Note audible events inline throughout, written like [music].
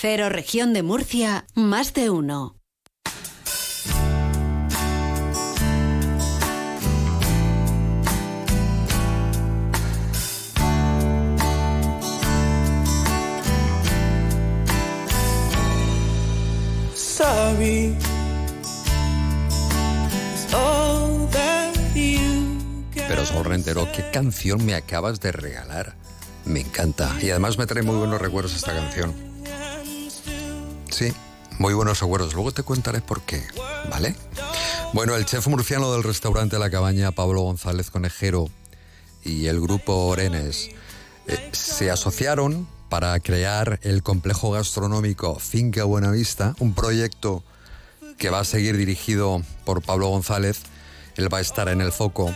Cero Región de Murcia, más de uno. Sorry. Pero Sol Rentero, ¿qué canción me acabas de regalar? Me encanta. Y además me trae muy buenos recuerdos esta canción. Sí, muy buenos recuerdos. Luego te contaré por qué, ¿vale? Bueno, el chef murciano del restaurante La Cabaña, Pablo González Conejero, y el grupo Orenes eh, se asociaron para crear el complejo gastronómico Finca Buenavista, un proyecto que va a seguir dirigido por Pablo González. Él va a estar en el foco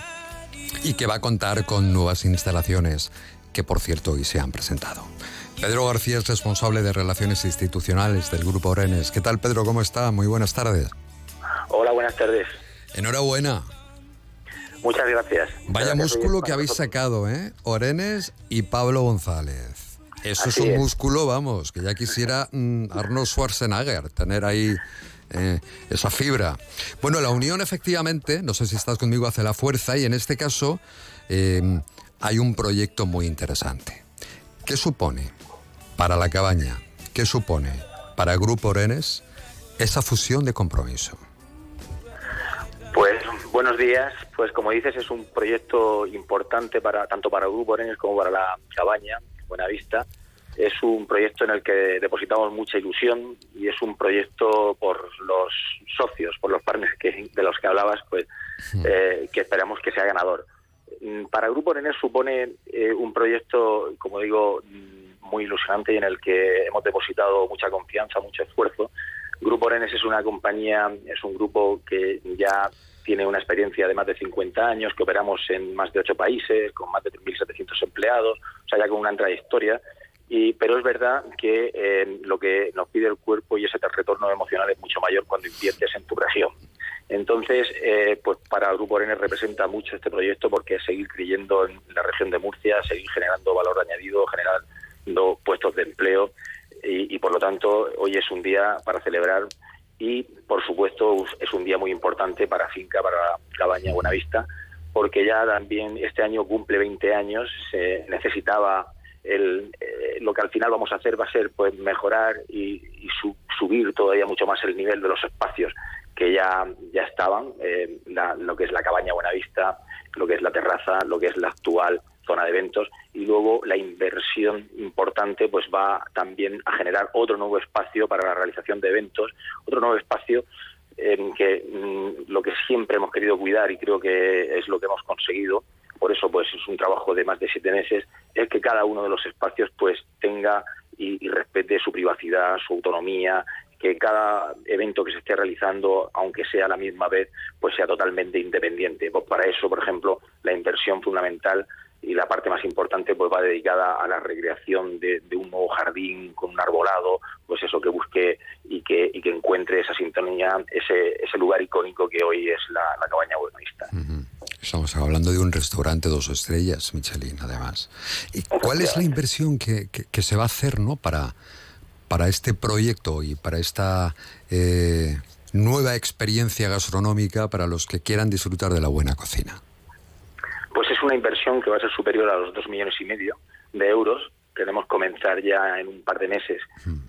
y que va a contar con nuevas instalaciones que por cierto hoy se han presentado. Pedro García es responsable de Relaciones Institucionales del Grupo Orenes. ¿Qué tal Pedro? ¿Cómo está? Muy buenas tardes. Hola, buenas tardes. Enhorabuena. Muchas gracias. Vaya músculo que habéis sacado, ¿eh? Orenes y Pablo González. Eso es un músculo, vamos, que ya quisiera mm, Arnold Schwarzenegger tener ahí eh, esa fibra. Bueno, la unión efectivamente, no sé si estás conmigo, hace la fuerza y en este caso em, hay un proyecto muy interesante. ¿Qué supone para la cabaña? ¿Qué supone para Grupo Orenes esa fusión de compromiso? Pues buenos días. Pues como dices, es un proyecto importante para tanto para Grupo Orenes como para la cabaña Buenavista. Es un proyecto en el que depositamos mucha ilusión y es un proyecto por los socios, por los partners que, de los que hablabas, pues eh, que esperamos que sea ganador. Mm, para Grupo Orenes supone eh, un proyecto, como digo, muy ilusionante y en el que hemos depositado mucha confianza, mucho esfuerzo. Grupo Orenes es una compañía, es un grupo que ya tiene una experiencia de más de 50 años, que operamos en más de ocho países, con más de 3.700 empleados, o sea, ya con una trayectoria. Y, pero es verdad que eh, lo que nos pide el cuerpo y ese retorno emocional es mucho mayor cuando inviertes en tu región. Entonces, eh, pues para Grupo Orenes representa mucho este proyecto porque es seguir creyendo en la región de Murcia, seguir generando valor añadido, puestos de empleo y, por lo tanto hoy es un día para celebrar y por supuesto es un día muy importante para Finca, para Cabaña Buenavista, porque ya también este año cumple 20 años, se necesitaba el, eh, lo que al final vamos a hacer va a ser pues mejorar y, subir todavía mucho más el nivel de los espacios que ya, ya estaban, eh, lo que es la cabaña Buenavista, lo que es la terraza, lo que es la actual zona de eventos y luego la inversión importante pues va también a generar otro nuevo espacio para la realización de eventos, otro nuevo espacio en que mm, lo que siempre hemos querido cuidar y creo que es lo que hemos conseguido, por eso pues es un trabajo de más de siete meses, es que cada uno de los espacios pues tenga y, y respete su privacidad, su autonomía, que cada evento que se esté realizando, aunque sea a la misma vez, pues sea totalmente independiente. Pues para eso, por ejemplo, la inversión fundamental y la parte más importante pues va dedicada a la recreación de, un nuevo jardín con un arbolado, pues eso que busque y que, y que encuentre esa sintonía, ese, ese lugar icónico que hoy es la, cabaña buenavista. Estamos hablando de un restaurante dos estrellas, Michelin, además. ¿Y cuál es la inversión que, que, se va a hacer ¿no? para, para este proyecto y para esta eh, nueva experiencia gastronómica para los que quieran disfrutar de la buena cocina? Una inversión que va a ser superior a los dos millones y medio de euros. Queremos comenzar ya en un par de meses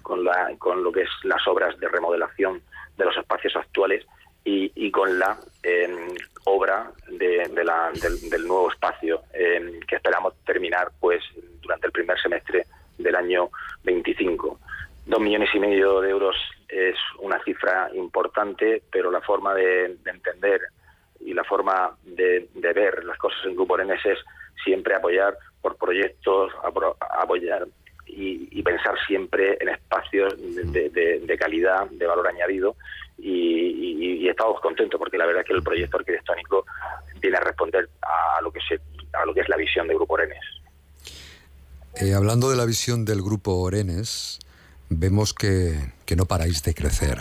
con, la, con lo que es las obras de remodelación de los espacios actuales y, con la em, obra de, la, del, nuevo espacio em, que esperamos terminar pues durante el primer semestre del año 25. Dos millones y medio de euros es una cifra importante, pero la forma de entender y la forma de, ver las cosas en Grupo Orenes es siempre apoyar por proyectos, apoyar y, pensar siempre en espacios de, calidad, de valor añadido y, estamos contentos porque la verdad es que el proyecto arquitectónico viene a responder a lo que, se, a lo que es la visión de Grupo Orenes. Eh, hablando de la visión del Grupo Orenes, vemos que, que no paráis de crecer.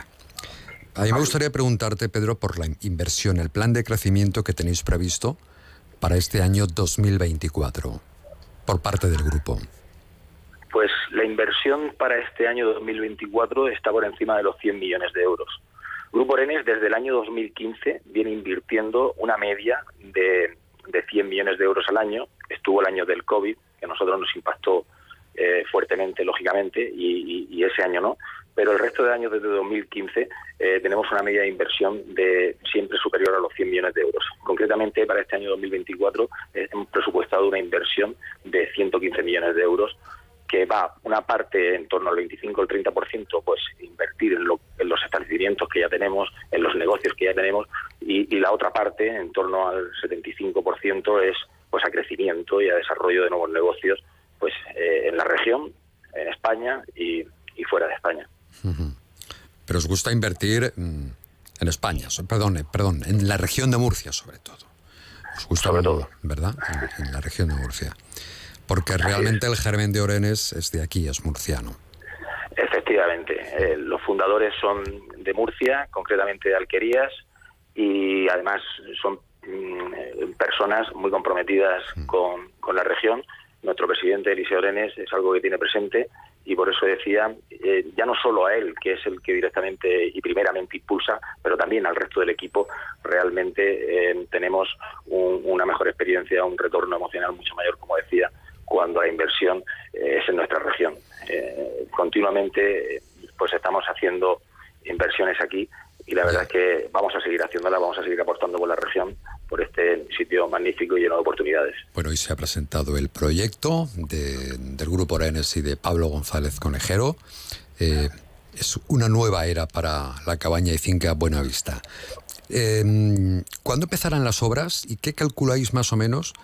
A mí me gustaría preguntarte, Pedro, por la inversión, el plan de crecimiento que tenéis previsto para este año 2024 por parte del grupo. Pues la inversión para este año 2024 está por encima de los 100 millones de euros. Grupo Orenes desde el año 2015 viene invirtiendo una media de, de 100 millones de euros al año. Estuvo el año del COVID, que a nosotros nos impactó eh, fuertemente, lógicamente, y, ese año no. Pero el resto de años desde 2015 eh, tenemos una media de inversión de siempre superior a los 100 millones de euros. Concretamente, para este año 2024 eh, hemos presupuestado una inversión de 115 millones de euros que va una parte en torno al 25 o el 30%, pues invertir en, los establecimientos que ya tenemos, en los negocios que ya tenemos, y, y la otra parte, en torno al 75%, es pues a crecimiento y a desarrollo de nuevos negocios pues eh, en la región, en España y, fuera de España. Pero os gusta invertir mm, en España, perdón, perdón, en la región de Murcia sobre todo. Os gusta sobre todo, ¿verdad? En, la región de Murcia. Porque realmente el germen de Orenes es de aquí, es murciano. Efectivamente, eh, los fundadores son de Murcia, concretamente de Alquerías, y además son mm, personas muy comprometidas mm. con, con la región nuestro presidente Eliseo Orenes es algo que tiene presente y por eso decía, eh, ya no solo a él, que es el que directamente y primeramente impulsa, pero también al resto del equipo, realmente eh, tenemos una mejor experiencia, un retorno emocional mucho mayor, como decía, cuando la inversión eh, es en nuestra región. continuamente pues estamos haciendo inversiones aquí y la verdad es que vamos a seguir haciéndola, vamos a seguir aportando por la región por este sitio magnífico y lleno de oportunidades. Bueno, hoy se ha presentado el proyecto del Grupo Arenes y de Pablo González Conejero. Eh, es una nueva era para la cabaña y finca Buenavista. Eh, ¿Cuándo empezarán las obras y qué calculáis más o menos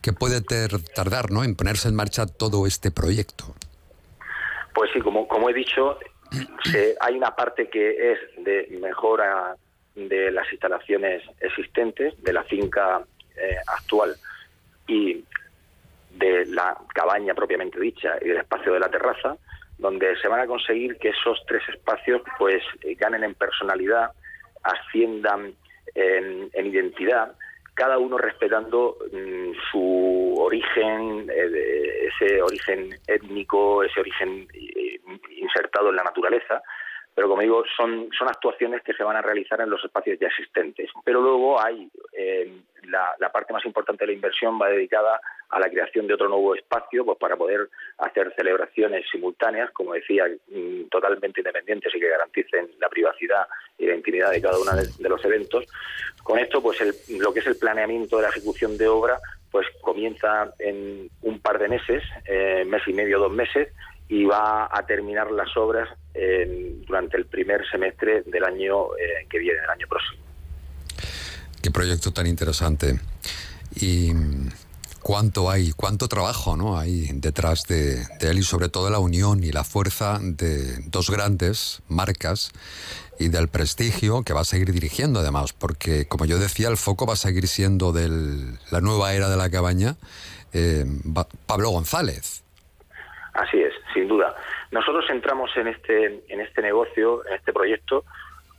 que puede tardar ¿no? en ponerse en marcha todo este proyecto? Pues sí, como, como he dicho, hay una parte que es de mejora de las instalaciones existentes, de la finca eh, actual y de la cabaña propiamente dicha y del espacio de la terraza, donde se van a conseguir que esos tres espacios pues eh, ganen en personalidad, asciendan en, identidad, cada uno respetando mm, su origen, eh, ese origen étnico, ese origen insertado en la naturaleza, pero como digo, son, son actuaciones que se van a realizar en los espacios ya existentes. Pero luego hay eh, la, parte más importante de la inversión va dedicada a la creación de otro nuevo espacio pues para poder hacer celebraciones simultáneas, como decía, mm, totalmente independientes y que garanticen la privacidad y la intimidad de cada uno de, los eventos. Con esto, pues lo que es el planeamiento de la ejecución de obra, pues comienza en un par de meses, eh, mes y medio, dos meses, y va a terminar las obras durante el primer semestre del año eh, que viene, el año próximo. Qué proyecto tan interesante. Y cuánto hay, cuánto trabajo ¿no? hay detrás de, él y sobre todo la unión y la fuerza de dos grandes marcas y del prestigio que va a seguir dirigiendo además, porque como yo decía, el foco va a seguir siendo de la nueva era de la cabaña, eh, Pablo González. Así es. Nosotros entramos en este, en este negocio, en este proyecto,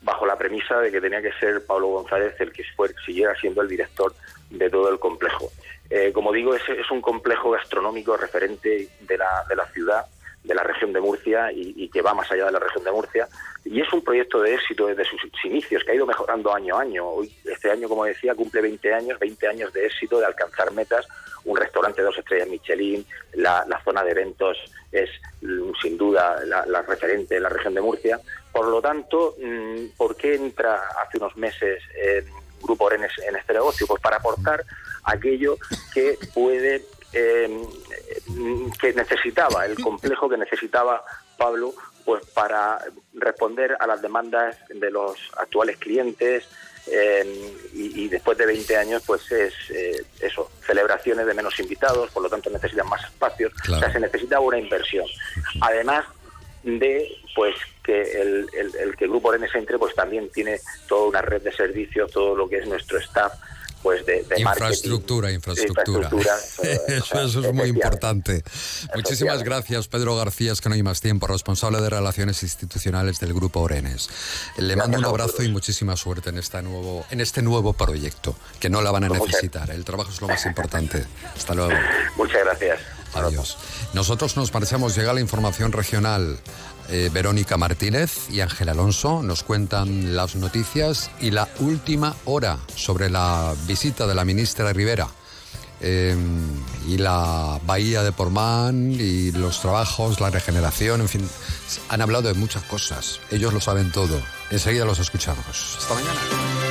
bajo la premisa de que tenía que ser Pablo González el que siguiera siendo el director de todo el complejo. Eh, como digo, es, es, un complejo gastronómico referente de la, de la ciudad, de la región de Murcia y, que va más allá de la región de Murcia. Y es un proyecto de éxito desde sus inicios, que ha ido mejorando año a año. Hoy, este año, como decía, cumple 20 años, 20 años de éxito, de alcanzar metas un restaurante de dos estrellas Michelin, la, zona de eventos es mm, sin duda la, referente en la región de Murcia. Por lo tanto, mm, ¿por qué entra hace unos meses el Grupo Orenes en este negocio? Pues para aportar aquello que puede, em, que necesitaba, el complejo que necesitaba Pablo, pues para responder a las demandas de los actuales clientes, eh, y, después de 20 años, pues es eh, eso, celebraciones de menos invitados, por lo tanto necesitan más espacios, o sea, se necesita una inversión. Además de pues que el, el, que el Grupo Orenes entre, pues también tiene toda una red de servicios, todo lo que es nuestro staff pues de, infraestructura, infraestructura. [laughs] eso, es muy importante. Muchísimas gracias, Pedro García, es que no hay más tiempo, responsable de Relaciones Institucionales del Grupo Orenes. Le mando un abrazo y muchísima suerte en, esta nuevo, en este nuevo proyecto, que no la van a pues necesitar. El trabajo es lo más importante. Hasta luego. Muchas gracias. Adiós. Nosotros nos marchamos, llega la información regional. Eh, Verónica Martínez y Ángel Alonso nos cuentan las noticias y la última hora sobre la visita de la ministra Rivera. Eh, y la bahía de Portmán y los trabajos, la regeneración, en fin, han hablado de muchas cosas. Ellos lo saben todo. Enseguida los escuchamos. Hasta mañana.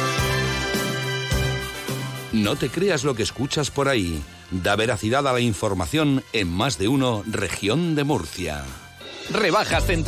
No te creas lo que escuchas por ahí. Da veracidad a la información en más de uno región de Murcia. Rebajas